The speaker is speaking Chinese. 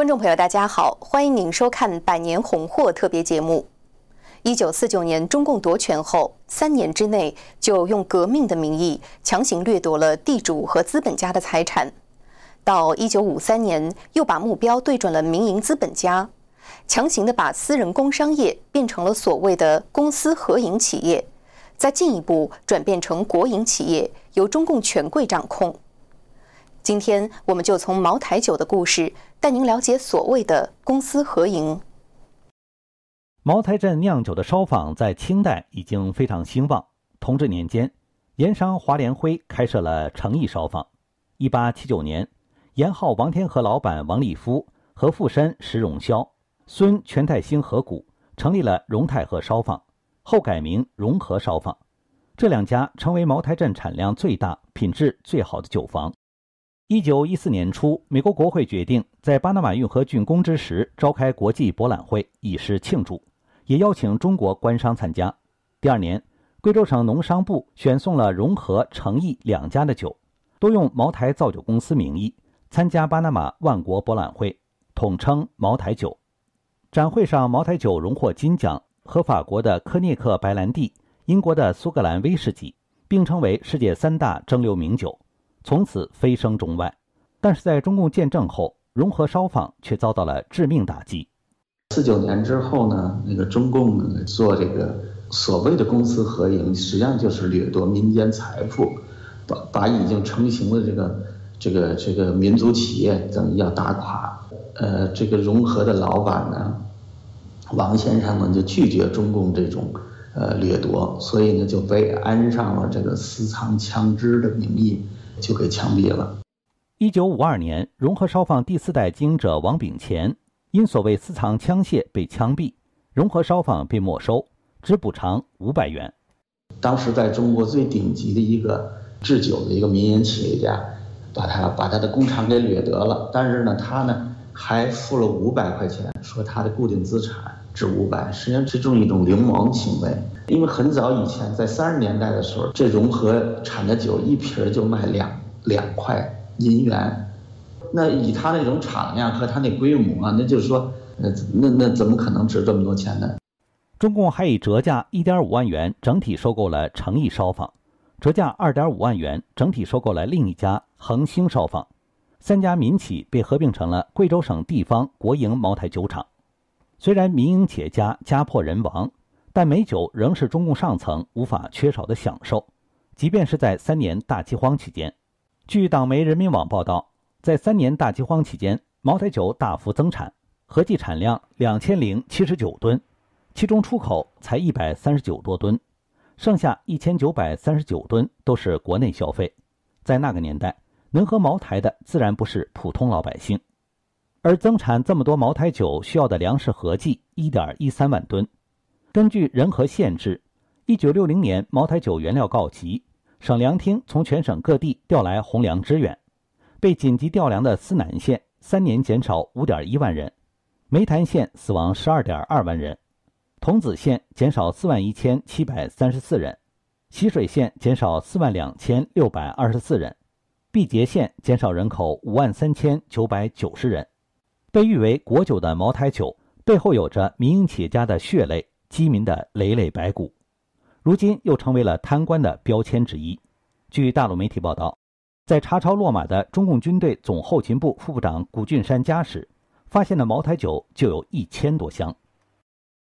观众朋友，大家好，欢迎您收看《百年红货》特别节目。一九四九年中共夺权后，三年之内就用革命的名义强行掠夺了地主和资本家的财产。到一九五三年，又把目标对准了民营资本家，强行的把私人工商业变成了所谓的公司合营企业，再进一步转变成国营企业，由中共权贵掌控。今天，我们就从茅台酒的故事带您了解所谓的公私合营。茅台镇酿酒的烧坊在清代已经非常兴旺。同治年间，盐商华联辉开设了诚意烧坊。一八七九年，盐号王天和老板王立夫和富绅石荣霄、孙全泰兴合股成立了荣泰和烧坊，后改名荣和烧坊。这两家成为茅台镇产量最大、品质最好的酒坊。一九一四年初，美国国会决定在巴拿马运河竣工之时召开国际博览会，以示庆祝，也邀请中国官商参加。第二年，贵州省农商部选送了融合、诚意两家的酒，都用茅台造酒公司名义参加巴拿马万国博览会，统称茅台酒。展会上，茅台酒荣获金奖，和法国的科涅克白兰地、英国的苏格兰威士忌并称为世界三大蒸馏名酒。从此飞升中外，但是在中共建政后，融合烧坊却遭到了致命打击。四九年之后呢，那个中共呢做这个所谓的公私合营，实际上就是掠夺民间财富，把把已经成型的这个这个这个民族企业等于要打垮。呃，这个融合的老板呢，王先生呢就拒绝中共这种呃掠夺，所以呢就被安上了这个私藏枪支的名义。就给枪毙了。一九五二年，融合烧坊第四代经营者王炳乾因所谓私藏枪械被枪毙，融合烧坊被没收，只补偿五百元。当时在中国最顶级的一个制酒的一个民营企业家，把他把他的工厂给掠得了，但是呢，他呢还付了五百块钱，说他的固定资产值五百，实际上这种一种流氓行为。因为很早以前，在三十年代的时候，这融合产的酒一瓶就卖两两块银元，那以他那种产量和他那规模啊，那就是说，那那那怎么可能值这么多钱呢？中共还以折价一点五万元整体收购了诚意烧坊，折价二点五万元整体收购了另一家恒兴烧坊，三家民企被合并成了贵州省地方国营茅台酒厂。虽然民营企业家家破人亡。但美酒仍是中共上层无法缺少的享受，即便是在三年大饥荒期间。据党媒人民网报道，在三年大饥荒期间，茅台酒大幅增产，合计产量两千零七十九吨，其中出口才一百三十九多吨，剩下一千九百三十九吨都是国内消费。在那个年代，能喝茅台的自然不是普通老百姓，而增产这么多茅台酒需要的粮食合计一点一三万吨。根据人和县制，一九六零年茅台酒原料告急，省粮厅从全省各地调来红粮支援，被紧急调粮的思南县三年减少五点一万人，湄潭县死亡十二点二万人，桐梓县减少四万一千七百三十四人，习水县减少四万两千六百二十四人，毕节县减少人口五万三千九百九十人。被誉为国酒的茅台酒背后有着民营企业家的血泪。饥民的累累白骨，如今又成为了贪官的标签之一。据大陆媒体报道，在查抄落马的中共军队总后勤部副部长谷俊山家时，发现的茅台酒就有一千多箱。